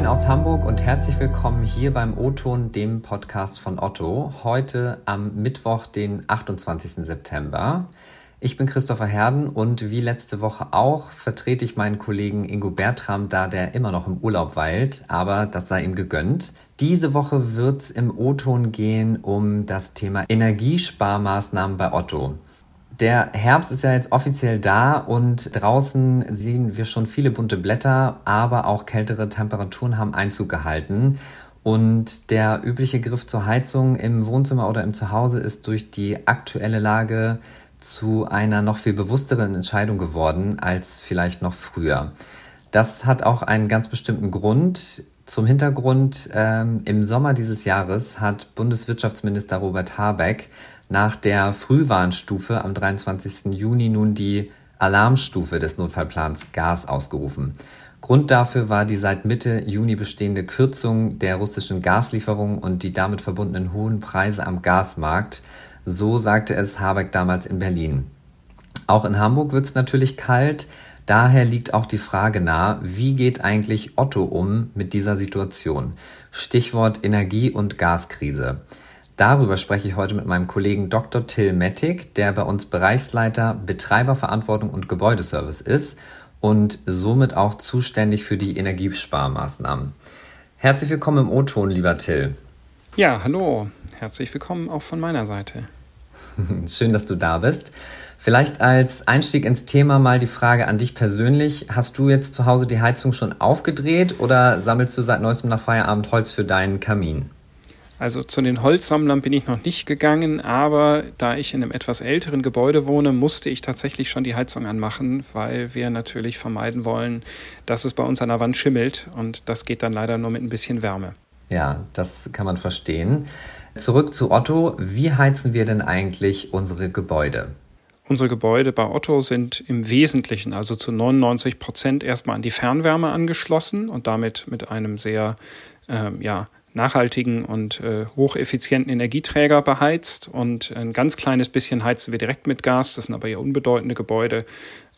Moin aus Hamburg und herzlich willkommen hier beim O-Ton, dem Podcast von Otto. Heute am Mittwoch, den 28. September. Ich bin Christopher Herden und wie letzte Woche auch vertrete ich meinen Kollegen Ingo Bertram, da der immer noch im Urlaub weilt, aber das sei ihm gegönnt. Diese Woche wird es im O-Ton gehen um das Thema Energiesparmaßnahmen bei Otto. Der Herbst ist ja jetzt offiziell da und draußen sehen wir schon viele bunte Blätter, aber auch kältere Temperaturen haben Einzug gehalten. Und der übliche Griff zur Heizung im Wohnzimmer oder im Zuhause ist durch die aktuelle Lage zu einer noch viel bewussteren Entscheidung geworden als vielleicht noch früher. Das hat auch einen ganz bestimmten Grund. Zum Hintergrund, ähm, im Sommer dieses Jahres hat Bundeswirtschaftsminister Robert Habeck nach der Frühwarnstufe am 23. Juni nun die Alarmstufe des Notfallplans Gas ausgerufen. Grund dafür war die seit Mitte Juni bestehende Kürzung der russischen Gaslieferungen und die damit verbundenen hohen Preise am Gasmarkt. So sagte es Habeck damals in Berlin. Auch in Hamburg wird es natürlich kalt. Daher liegt auch die Frage nahe, wie geht eigentlich Otto um mit dieser Situation? Stichwort Energie- und Gaskrise. Darüber spreche ich heute mit meinem Kollegen Dr. Till Mettig, der bei uns Bereichsleiter Betreiberverantwortung und Gebäudeservice ist und somit auch zuständig für die Energiesparmaßnahmen. Herzlich willkommen im O-Ton, lieber Till. Ja, hallo. Herzlich willkommen auch von meiner Seite. Schön, dass du da bist. Vielleicht als Einstieg ins Thema mal die Frage an dich persönlich. Hast du jetzt zu Hause die Heizung schon aufgedreht oder sammelst du seit neuestem nach Feierabend Holz für deinen Kamin? Also zu den Holzsammlern bin ich noch nicht gegangen, aber da ich in einem etwas älteren Gebäude wohne, musste ich tatsächlich schon die Heizung anmachen, weil wir natürlich vermeiden wollen, dass es bei uns an der Wand schimmelt und das geht dann leider nur mit ein bisschen Wärme. Ja, das kann man verstehen. Zurück zu Otto. Wie heizen wir denn eigentlich unsere Gebäude? Unsere Gebäude bei Otto sind im Wesentlichen, also zu 99 Prozent, erstmal an die Fernwärme angeschlossen und damit mit einem sehr ähm, ja, nachhaltigen und äh, hocheffizienten Energieträger beheizt und ein ganz kleines bisschen heizen wir direkt mit Gas. Das sind aber eher unbedeutende Gebäude.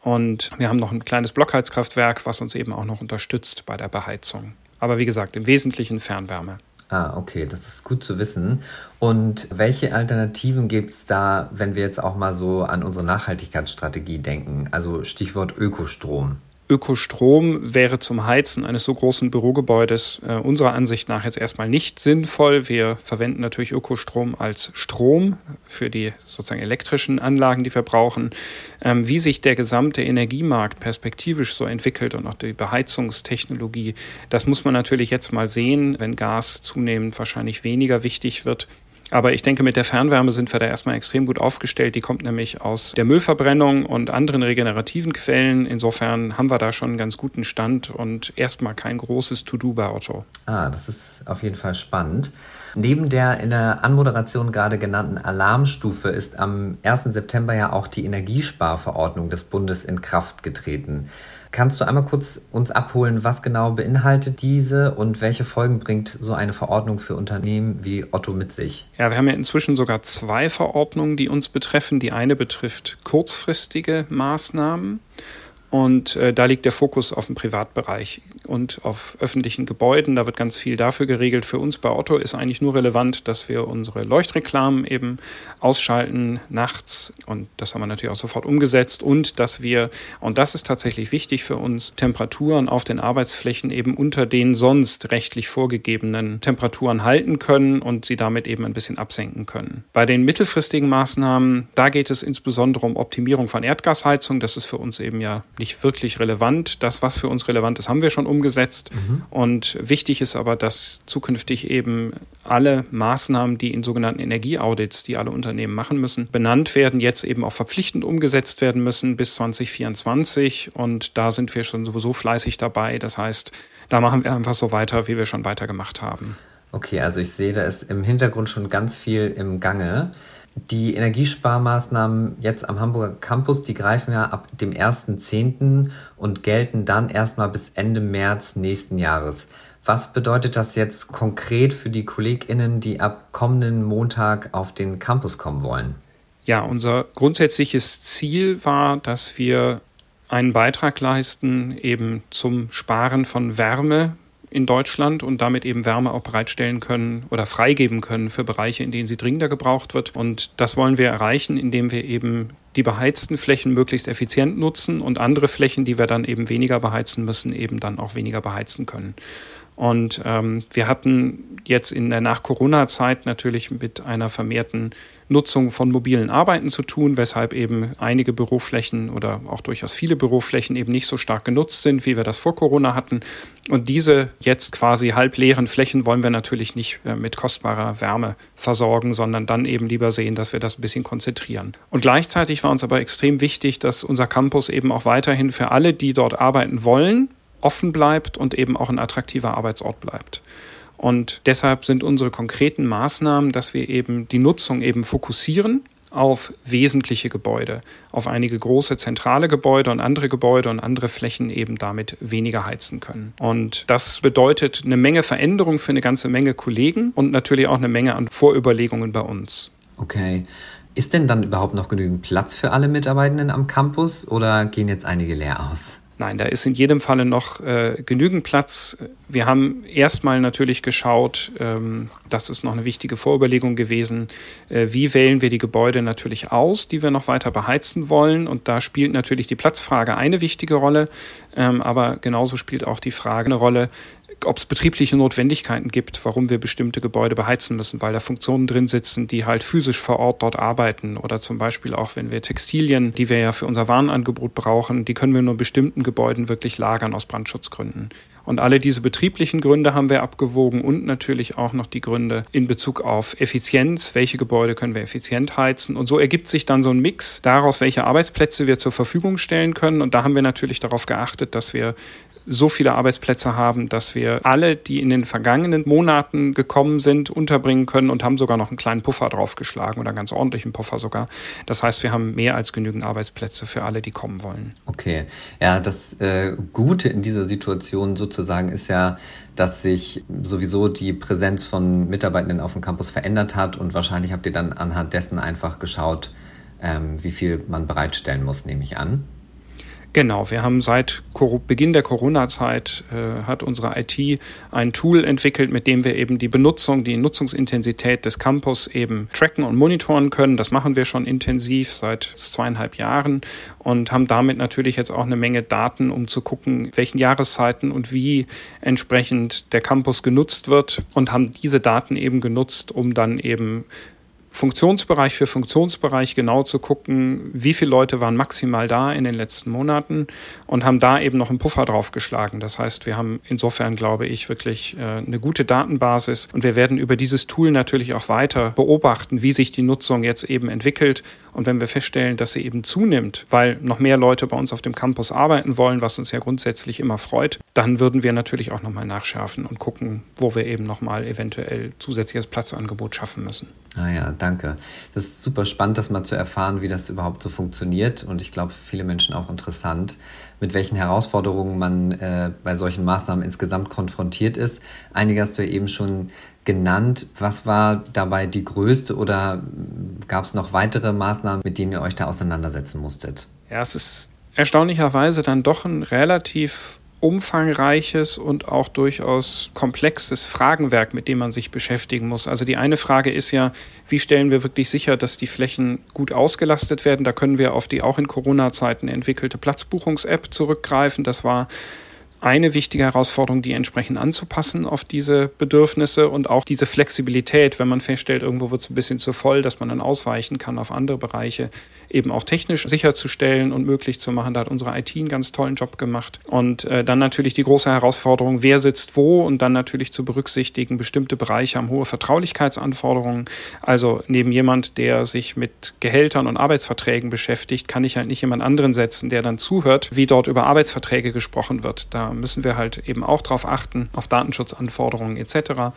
Und wir haben noch ein kleines Blockheizkraftwerk, was uns eben auch noch unterstützt bei der Beheizung. Aber wie gesagt, im Wesentlichen Fernwärme. Ah, okay, das ist gut zu wissen. Und welche Alternativen gibt es da, wenn wir jetzt auch mal so an unsere Nachhaltigkeitsstrategie denken? Also Stichwort Ökostrom. Ökostrom wäre zum Heizen eines so großen Bürogebäudes äh, unserer Ansicht nach jetzt erstmal nicht sinnvoll. Wir verwenden natürlich Ökostrom als Strom für die sozusagen elektrischen Anlagen, die wir brauchen. Ähm, wie sich der gesamte Energiemarkt perspektivisch so entwickelt und auch die Beheizungstechnologie, das muss man natürlich jetzt mal sehen, wenn Gas zunehmend wahrscheinlich weniger wichtig wird. Aber ich denke, mit der Fernwärme sind wir da erstmal extrem gut aufgestellt. Die kommt nämlich aus der Müllverbrennung und anderen regenerativen Quellen. Insofern haben wir da schon einen ganz guten Stand und erstmal kein großes To-Do bei Otto. Ah, das ist auf jeden Fall spannend. Neben der in der Anmoderation gerade genannten Alarmstufe ist am 1. September ja auch die Energiesparverordnung des Bundes in Kraft getreten. Kannst du einmal kurz uns abholen, was genau beinhaltet diese und welche Folgen bringt so eine Verordnung für Unternehmen wie Otto mit sich? Ja, wir haben ja inzwischen sogar zwei Verordnungen, die uns betreffen. Die eine betrifft kurzfristige Maßnahmen und äh, da liegt der Fokus auf dem Privatbereich und auf öffentlichen Gebäuden. Da wird ganz viel dafür geregelt. Für uns bei Otto ist eigentlich nur relevant, dass wir unsere Leuchtreklamen eben ausschalten nachts. Und das haben wir natürlich auch sofort umgesetzt. Und dass wir, und das ist tatsächlich wichtig für uns, Temperaturen auf den Arbeitsflächen eben unter den sonst rechtlich vorgegebenen Temperaturen halten können und sie damit eben ein bisschen absenken können. Bei den mittelfristigen Maßnahmen, da geht es insbesondere um Optimierung von Erdgasheizung. Das ist für uns eben ja nicht wirklich relevant. Das, was für uns relevant ist, haben wir schon umgesetzt. Mhm. Und wichtig ist aber, dass zukünftig eben alle Maßnahmen, die in sogenannten Energieaudits, die alle Unternehmen machen müssen, benannt werden, jetzt eben auch verpflichtend umgesetzt werden müssen bis 2024. Und da sind wir schon sowieso fleißig dabei. Das heißt, da machen wir einfach so weiter, wie wir schon weitergemacht haben. Okay, also ich sehe, da ist im Hintergrund schon ganz viel im Gange. Die Energiesparmaßnahmen jetzt am Hamburger Campus, die greifen ja ab dem 1.10. und gelten dann erstmal bis Ende März nächsten Jahres. Was bedeutet das jetzt konkret für die KollegInnen, die ab kommenden Montag auf den Campus kommen wollen? Ja, unser grundsätzliches Ziel war, dass wir einen Beitrag leisten eben zum Sparen von Wärme in Deutschland und damit eben Wärme auch bereitstellen können oder freigeben können für Bereiche, in denen sie dringender gebraucht wird. Und das wollen wir erreichen, indem wir eben die beheizten Flächen möglichst effizient nutzen und andere Flächen, die wir dann eben weniger beheizen müssen, eben dann auch weniger beheizen können. Und ähm, wir hatten jetzt in der Nach-Corona-Zeit natürlich mit einer vermehrten Nutzung von mobilen Arbeiten zu tun, weshalb eben einige Büroflächen oder auch durchaus viele Büroflächen eben nicht so stark genutzt sind, wie wir das vor Corona hatten. Und diese jetzt quasi halbleeren Flächen wollen wir natürlich nicht äh, mit kostbarer Wärme versorgen, sondern dann eben lieber sehen, dass wir das ein bisschen konzentrieren. Und gleichzeitig war uns aber extrem wichtig, dass unser Campus eben auch weiterhin für alle, die dort arbeiten wollen, offen bleibt und eben auch ein attraktiver Arbeitsort bleibt. Und deshalb sind unsere konkreten Maßnahmen, dass wir eben die Nutzung eben fokussieren auf wesentliche Gebäude, auf einige große zentrale Gebäude und andere Gebäude und andere Flächen eben damit weniger heizen können. Und das bedeutet eine Menge Veränderung für eine ganze Menge Kollegen und natürlich auch eine Menge an Vorüberlegungen bei uns. Okay. Ist denn dann überhaupt noch genügend Platz für alle Mitarbeitenden am Campus oder gehen jetzt einige leer aus? Nein, da ist in jedem Falle noch äh, genügend Platz. Wir haben erstmal natürlich geschaut, ähm, das ist noch eine wichtige Vorüberlegung gewesen, äh, wie wählen wir die Gebäude natürlich aus, die wir noch weiter beheizen wollen. Und da spielt natürlich die Platzfrage eine wichtige Rolle, ähm, aber genauso spielt auch die Frage eine Rolle, ob es betriebliche Notwendigkeiten gibt, warum wir bestimmte Gebäude beheizen müssen, weil da Funktionen drin sitzen, die halt physisch vor Ort dort arbeiten. Oder zum Beispiel auch, wenn wir Textilien, die wir ja für unser Warenangebot brauchen, die können wir nur in bestimmten Gebäuden wirklich lagern aus Brandschutzgründen. Und alle diese betrieblichen Gründe haben wir abgewogen und natürlich auch noch die Gründe in Bezug auf Effizienz. Welche Gebäude können wir effizient heizen? Und so ergibt sich dann so ein Mix daraus, welche Arbeitsplätze wir zur Verfügung stellen können. Und da haben wir natürlich darauf geachtet, dass wir so viele Arbeitsplätze haben, dass wir alle, die in den vergangenen Monaten gekommen sind, unterbringen können und haben sogar noch einen kleinen Puffer draufgeschlagen oder einen ganz ordentlichen Puffer sogar. Das heißt, wir haben mehr als genügend Arbeitsplätze für alle, die kommen wollen. Okay, ja, das äh, Gute in dieser Situation sozusagen ist ja, dass sich sowieso die Präsenz von Mitarbeitenden auf dem Campus verändert hat und wahrscheinlich habt ihr dann anhand dessen einfach geschaut, ähm, wie viel man bereitstellen muss, nehme ich an. Genau, wir haben seit Beginn der Corona-Zeit äh, hat unsere IT ein Tool entwickelt, mit dem wir eben die Benutzung, die Nutzungsintensität des Campus eben tracken und monitoren können. Das machen wir schon intensiv seit zweieinhalb Jahren und haben damit natürlich jetzt auch eine Menge Daten, um zu gucken, welchen Jahreszeiten und wie entsprechend der Campus genutzt wird und haben diese Daten eben genutzt, um dann eben Funktionsbereich für Funktionsbereich genau zu gucken, wie viele Leute waren maximal da in den letzten Monaten und haben da eben noch einen Puffer draufgeschlagen. Das heißt, wir haben insofern, glaube ich, wirklich äh, eine gute Datenbasis und wir werden über dieses Tool natürlich auch weiter beobachten, wie sich die Nutzung jetzt eben entwickelt. Und wenn wir feststellen, dass sie eben zunimmt, weil noch mehr Leute bei uns auf dem Campus arbeiten wollen, was uns ja grundsätzlich immer freut, dann würden wir natürlich auch nochmal nachschärfen und gucken, wo wir eben nochmal eventuell zusätzliches Platzangebot schaffen müssen. Ah ja, danke. Das ist super spannend, das mal zu erfahren, wie das überhaupt so funktioniert. Und ich glaube, für viele Menschen auch interessant, mit welchen Herausforderungen man äh, bei solchen Maßnahmen insgesamt konfrontiert ist. Einige hast du ja eben schon genannt. Was war dabei die größte oder gab es noch weitere Maßnahmen, mit denen ihr euch da auseinandersetzen musstet? Ja, es ist erstaunlicherweise dann doch ein relativ umfangreiches und auch durchaus komplexes Fragenwerk, mit dem man sich beschäftigen muss. Also die eine Frage ist ja, wie stellen wir wirklich sicher, dass die Flächen gut ausgelastet werden? Da können wir auf die auch in Corona-Zeiten entwickelte Platzbuchungs-App zurückgreifen. Das war eine wichtige Herausforderung, die entsprechend anzupassen auf diese Bedürfnisse und auch diese Flexibilität, wenn man feststellt, irgendwo wird es ein bisschen zu voll, dass man dann ausweichen kann auf andere Bereiche, eben auch technisch sicherzustellen und möglich zu machen. Da hat unsere IT einen ganz tollen Job gemacht. Und äh, dann natürlich die große Herausforderung, wer sitzt wo und dann natürlich zu berücksichtigen, bestimmte Bereiche haben hohe Vertraulichkeitsanforderungen. Also neben jemand, der sich mit Gehältern und Arbeitsverträgen beschäftigt, kann ich halt nicht jemand anderen setzen, der dann zuhört, wie dort über Arbeitsverträge gesprochen wird. Da müssen wir halt eben auch darauf achten, auf Datenschutzanforderungen etc.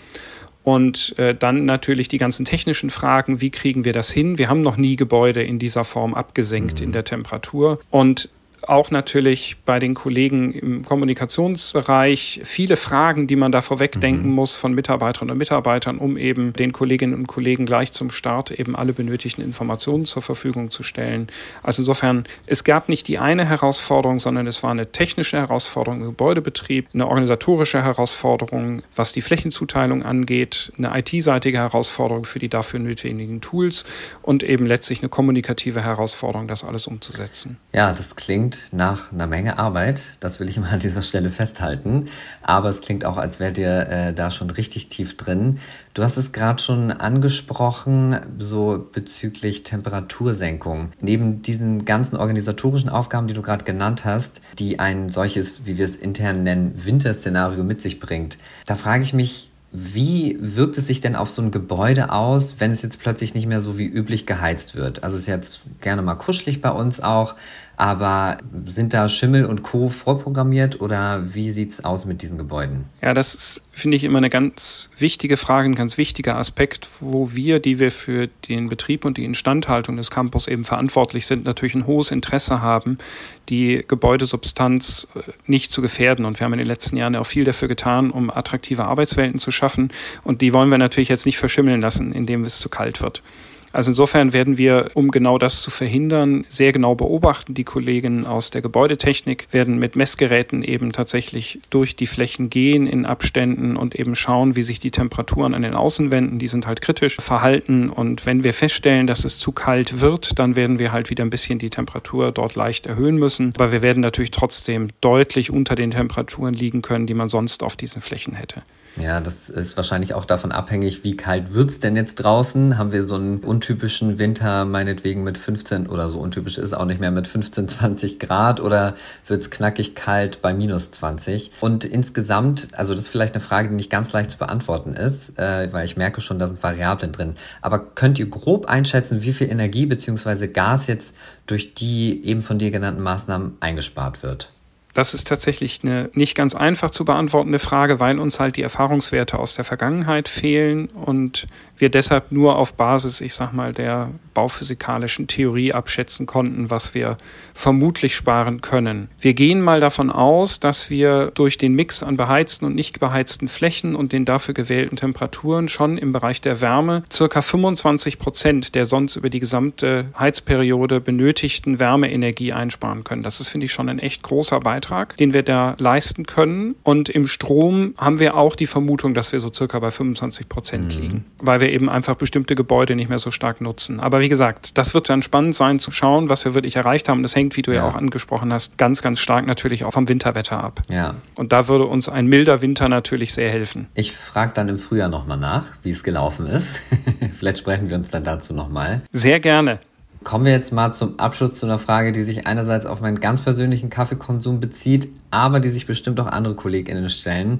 Und äh, dann natürlich die ganzen technischen Fragen, wie kriegen wir das hin? Wir haben noch nie Gebäude in dieser Form abgesenkt mhm. in der Temperatur. Und auch natürlich bei den Kollegen im Kommunikationsbereich viele Fragen, die man da vorwegdenken mhm. muss von Mitarbeiterinnen und Mitarbeitern, um eben den Kolleginnen und Kollegen gleich zum Start eben alle benötigten Informationen zur Verfügung zu stellen. Also insofern, es gab nicht die eine Herausforderung, sondern es war eine technische Herausforderung im Gebäudebetrieb, eine organisatorische Herausforderung, was die Flächenzuteilung angeht, eine IT-seitige Herausforderung für die dafür notwendigen Tools und eben letztlich eine kommunikative Herausforderung, das alles umzusetzen. Ja, das klingt nach einer Menge Arbeit, das will ich mal an dieser Stelle festhalten, aber es klingt auch, als wäre dir äh, da schon richtig tief drin. Du hast es gerade schon angesprochen, so bezüglich Temperatursenkung. Neben diesen ganzen organisatorischen Aufgaben, die du gerade genannt hast, die ein solches, wie wir es intern nennen, Winterszenario mit sich bringt, da frage ich mich, wie wirkt es sich denn auf so ein Gebäude aus, wenn es jetzt plötzlich nicht mehr so wie üblich geheizt wird? Also es ist jetzt gerne mal kuschelig bei uns auch, aber sind da Schimmel und Co. vorprogrammiert oder wie sieht es aus mit diesen Gebäuden? Ja, das ist, finde ich, immer eine ganz wichtige Frage, ein ganz wichtiger Aspekt, wo wir, die wir für den Betrieb und die Instandhaltung des Campus eben verantwortlich sind, natürlich ein hohes Interesse haben, die Gebäudesubstanz äh, nicht zu gefährden. Und wir haben in den letzten Jahren auch viel dafür getan, um attraktive Arbeitswelten zu schaffen. Und die wollen wir natürlich jetzt nicht verschimmeln lassen, indem es zu kalt wird. Also insofern werden wir, um genau das zu verhindern, sehr genau beobachten. Die Kollegen aus der Gebäudetechnik werden mit Messgeräten eben tatsächlich durch die Flächen gehen in Abständen und eben schauen, wie sich die Temperaturen an den Außenwänden, die sind halt kritisch, verhalten. Und wenn wir feststellen, dass es zu kalt wird, dann werden wir halt wieder ein bisschen die Temperatur dort leicht erhöhen müssen. Aber wir werden natürlich trotzdem deutlich unter den Temperaturen liegen können, die man sonst auf diesen Flächen hätte. Ja, das ist wahrscheinlich auch davon abhängig, wie kalt wird's denn jetzt draußen? Haben wir so einen untypischen Winter, meinetwegen mit 15 oder so untypisch ist auch nicht mehr mit 15, 20 Grad oder wird's knackig kalt bei minus 20? Und insgesamt, also das ist vielleicht eine Frage, die nicht ganz leicht zu beantworten ist, äh, weil ich merke schon, da sind Variablen drin. Aber könnt ihr grob einschätzen, wie viel Energie beziehungsweise Gas jetzt durch die eben von dir genannten Maßnahmen eingespart wird? Das ist tatsächlich eine nicht ganz einfach zu beantwortende Frage, weil uns halt die Erfahrungswerte aus der Vergangenheit fehlen und wir deshalb nur auf Basis, ich sag mal, der bauphysikalischen Theorie abschätzen konnten, was wir vermutlich sparen können. Wir gehen mal davon aus, dass wir durch den Mix an beheizten und nicht beheizten Flächen und den dafür gewählten Temperaturen schon im Bereich der Wärme circa 25 Prozent der sonst über die gesamte Heizperiode benötigten Wärmeenergie einsparen können. Das ist, finde ich, schon ein echt großer Beitrag, den wir da leisten können. Und im Strom haben wir auch die Vermutung, dass wir so circa bei 25 Prozent mhm. liegen, weil wir eben einfach bestimmte Gebäude nicht mehr so stark nutzen. Aber wie gesagt, das wird dann spannend sein zu schauen, was wir wirklich erreicht haben. Das hängt, wie du ja, ja auch angesprochen hast, ganz, ganz stark natürlich auch vom Winterwetter ab. Ja. Und da würde uns ein milder Winter natürlich sehr helfen. Ich frage dann im Frühjahr nochmal nach, wie es gelaufen ist. Vielleicht sprechen wir uns dann dazu nochmal. Sehr gerne. Kommen wir jetzt mal zum Abschluss zu einer Frage, die sich einerseits auf meinen ganz persönlichen Kaffeekonsum bezieht, aber die sich bestimmt auch andere KollegInnen stellen.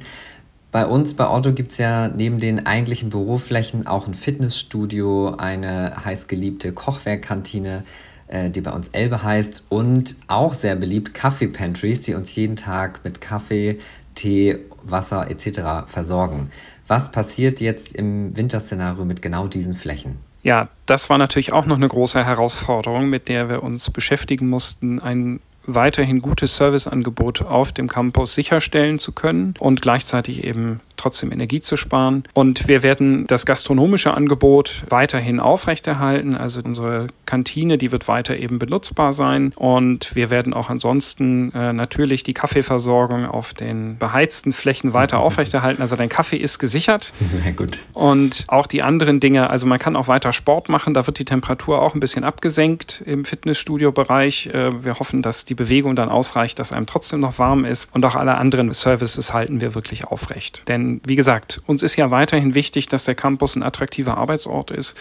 Bei uns bei Otto gibt es ja neben den eigentlichen Büroflächen auch ein Fitnessstudio, eine heißgeliebte Kochwerkkantine, äh, die bei uns Elbe heißt und auch sehr beliebt Kaffee-Pantries, die uns jeden Tag mit Kaffee, Tee, Wasser etc. versorgen. Was passiert jetzt im Winterszenario mit genau diesen Flächen? Ja, das war natürlich auch noch eine große Herausforderung, mit der wir uns beschäftigen mussten, ein weiterhin gutes Serviceangebot auf dem Campus sicherstellen zu können und gleichzeitig eben trotzdem Energie zu sparen. Und wir werden das gastronomische Angebot weiterhin aufrechterhalten. Also unsere Kantine, die wird weiter eben benutzbar sein. Und wir werden auch ansonsten äh, natürlich die Kaffeeversorgung auf den beheizten Flächen weiter aufrechterhalten. Also dein Kaffee ist gesichert. Sehr gut. Und auch die anderen Dinge, also man kann auch weiter Sport machen. Da wird die Temperatur auch ein bisschen abgesenkt im Fitnessstudio-Bereich. Äh, wir hoffen, dass die Bewegung dann ausreicht, dass einem trotzdem noch warm ist. Und auch alle anderen Services halten wir wirklich aufrecht. Denn wie gesagt, uns ist ja weiterhin wichtig, dass der Campus ein attraktiver Arbeitsort ist.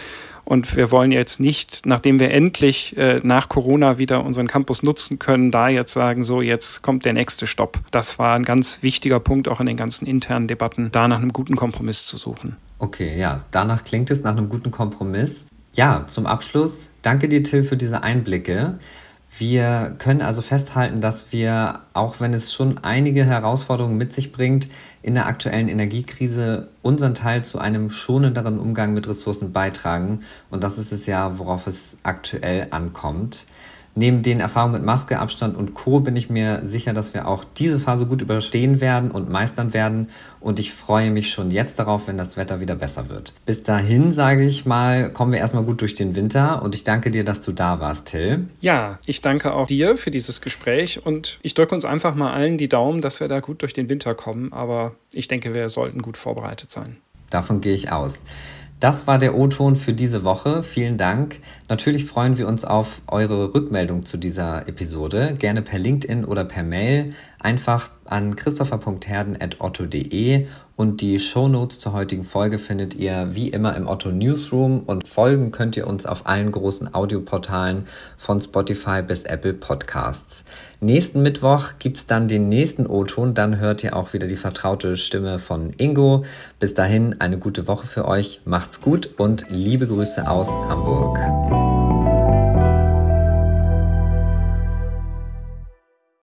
Und wir wollen jetzt nicht, nachdem wir endlich äh, nach Corona wieder unseren Campus nutzen können, da jetzt sagen, so jetzt kommt der nächste Stopp. Das war ein ganz wichtiger Punkt auch in den ganzen internen Debatten, da nach einem guten Kompromiss zu suchen. Okay, ja, danach klingt es nach einem guten Kompromiss. Ja, zum Abschluss, danke dir, Till, für diese Einblicke. Wir können also festhalten, dass wir, auch wenn es schon einige Herausforderungen mit sich bringt, in der aktuellen Energiekrise unseren Teil zu einem schonenderen Umgang mit Ressourcen beitragen. Und das ist es ja, worauf es aktuell ankommt. Neben den Erfahrungen mit Maske, Abstand und Co. bin ich mir sicher, dass wir auch diese Phase gut überstehen werden und meistern werden. Und ich freue mich schon jetzt darauf, wenn das Wetter wieder besser wird. Bis dahin, sage ich mal, kommen wir erstmal gut durch den Winter. Und ich danke dir, dass du da warst, Till. Ja, ich danke auch dir für dieses Gespräch. Und ich drücke uns einfach mal allen die Daumen, dass wir da gut durch den Winter kommen. Aber ich denke, wir sollten gut vorbereitet sein. Davon gehe ich aus. Das war der O-Ton für diese Woche. Vielen Dank. Natürlich freuen wir uns auf eure Rückmeldung zu dieser Episode. Gerne per LinkedIn oder per Mail. Einfach an christopher.herden.otto.de und die Shownotes zur heutigen Folge findet ihr wie immer im Otto Newsroom und folgen könnt ihr uns auf allen großen Audioportalen von Spotify bis Apple Podcasts. Nächsten Mittwoch gibt's dann den nächsten O-Ton, dann hört ihr auch wieder die vertraute Stimme von Ingo. Bis dahin eine gute Woche für euch, macht's gut und liebe Grüße aus Hamburg.